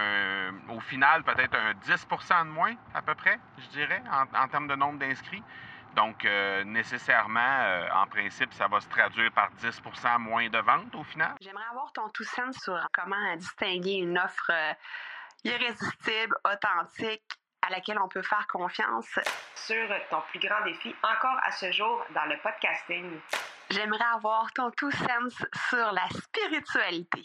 un, au final peut-être un 10 de moins à peu près, je dirais, en, termes de nombre d'inscrits. Donc, euh, nécessairement, euh, en principe, ça va se traduire par 10 moins de ventes au final. J'aimerais avoir ton tout sens sur comment distinguer une offre euh, irrésistible, authentique, à laquelle on peut faire confiance. Sur ton plus grand défi encore à ce jour dans le podcasting. J'aimerais avoir ton tout sens sur la spiritualité.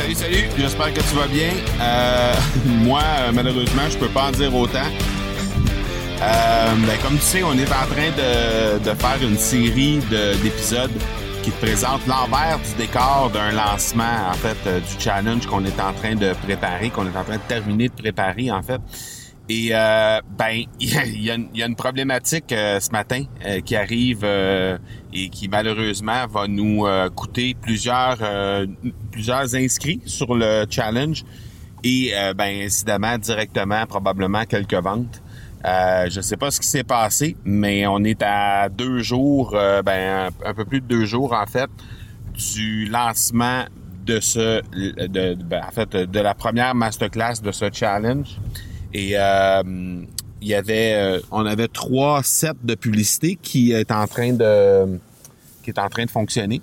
Salut, salut, j'espère que tu vas bien. Euh, moi, euh, malheureusement, je peux pas en dire autant. Euh, ben, comme tu sais, on est en train de, faire une série d'épisodes qui te présente l'envers du décor d'un lancement, en fait, du challenge qu'on est en train de préparer, qu'on est en train de terminer de préparer, en fait. Et euh, ben, il y, a, une problématique euh, ce matin euh, qui arrive et qui malheureusement va nous coûter plusieurs plusieurs inscrits sur le challenge et ben incidemment directement probablement quelques ventes. je ne sais pas ce qui s'est passé, mais on est à deux jours, ben un peu plus de deux jours en fait du lancement de ce, de, ben, en fait, de la première masterclass de ce challenge. Et euh, il y avait, euh, on avait trois sets de publicité qui est en train de, qui est en train de fonctionner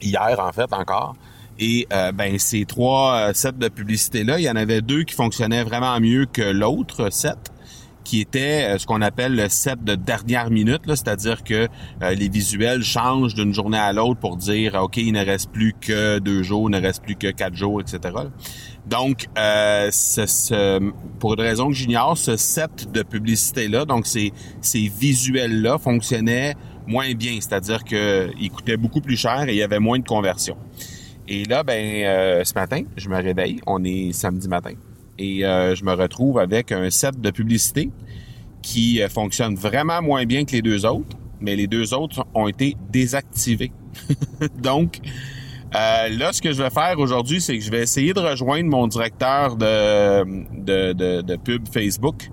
hier en fait encore. Et euh, ben ces trois sets de publicité là, il y en avait deux qui fonctionnaient vraiment mieux que l'autre set qui était ce qu'on appelle le set de dernière minute, c'est-à-dire que les visuels changent d'une journée à l'autre pour dire OK, il ne reste plus que deux jours, il ne reste plus que quatre jours, etc. Donc, euh, ce, pour une raison que j'ignore, ce set de publicité-là, donc ces, ces visuels-là fonctionnaient moins bien, c'est-à-dire qu'ils coûtaient beaucoup plus cher et il y avait moins de conversion. Et là, ben, euh, ce matin, je me réveille, on est samedi matin, et euh, je me retrouve avec un set de publicité qui fonctionne vraiment moins bien que les deux autres, mais les deux autres ont été désactivés. donc, euh, là, ce que je vais faire aujourd'hui, c'est que je vais essayer de rejoindre mon directeur de, de, de, pub Facebook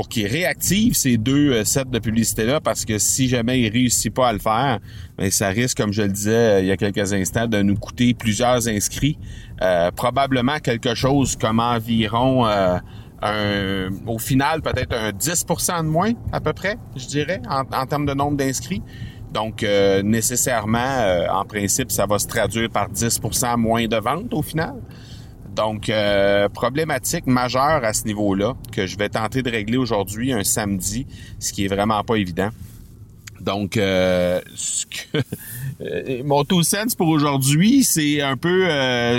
pour qu'il réactive ces deux euh, sets de publicité-là, parce que si jamais il réussit pas à le faire, ben, ça risque, comme je le disais euh, il y a quelques instants, de nous coûter plusieurs inscrits. probablement quelque chose comme environ un, au final peut-être un 10% de moins à peu près, je dirais, en, termes de nombre d'inscrits. Donc, euh, nécessairement, euh, en principe, ça va se traduire par 10% moins de ventes au final. Donc, euh, problématique majeure à ce niveau-là que je vais tenter de régler aujourd'hui, un samedi, ce qui est vraiment pas évident. Donc, ce que, mon tout sens pour aujourd'hui, c'est un peu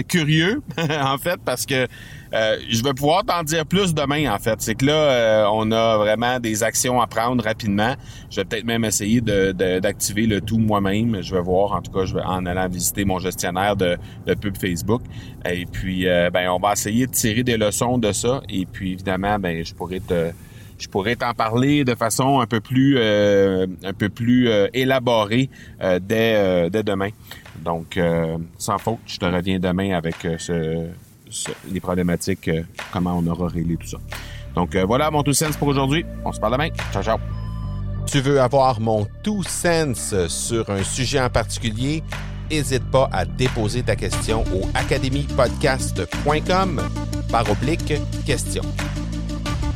curieux, en fait, parce que euh, je vais pouvoir t'en dire plus demain, en fait. C'est que là, euh, on a vraiment des actions à prendre rapidement. Je vais peut-être même essayer d'activer le tout moi-même. Je vais voir, en tout cas, je vais en allant visiter mon gestionnaire de, pub Facebook. Et puis, euh, ben, on va essayer de tirer des leçons de ça. Et puis, évidemment, ben, je pourrais te je pourrais t'en parler de façon un peu plus un peu plus élaborée dès, dès demain. Donc, sans faute, je te reviens demain avec les problématiques, euh, comment on aura réglé tout ça. Donc euh, voilà mon tout sense pour aujourd'hui. On se parle demain. Ciao, ciao. Tu veux avoir mon tout sense sur un sujet en particulier? N'hésite pas à déposer ta question au academypodcast.com par oblique question.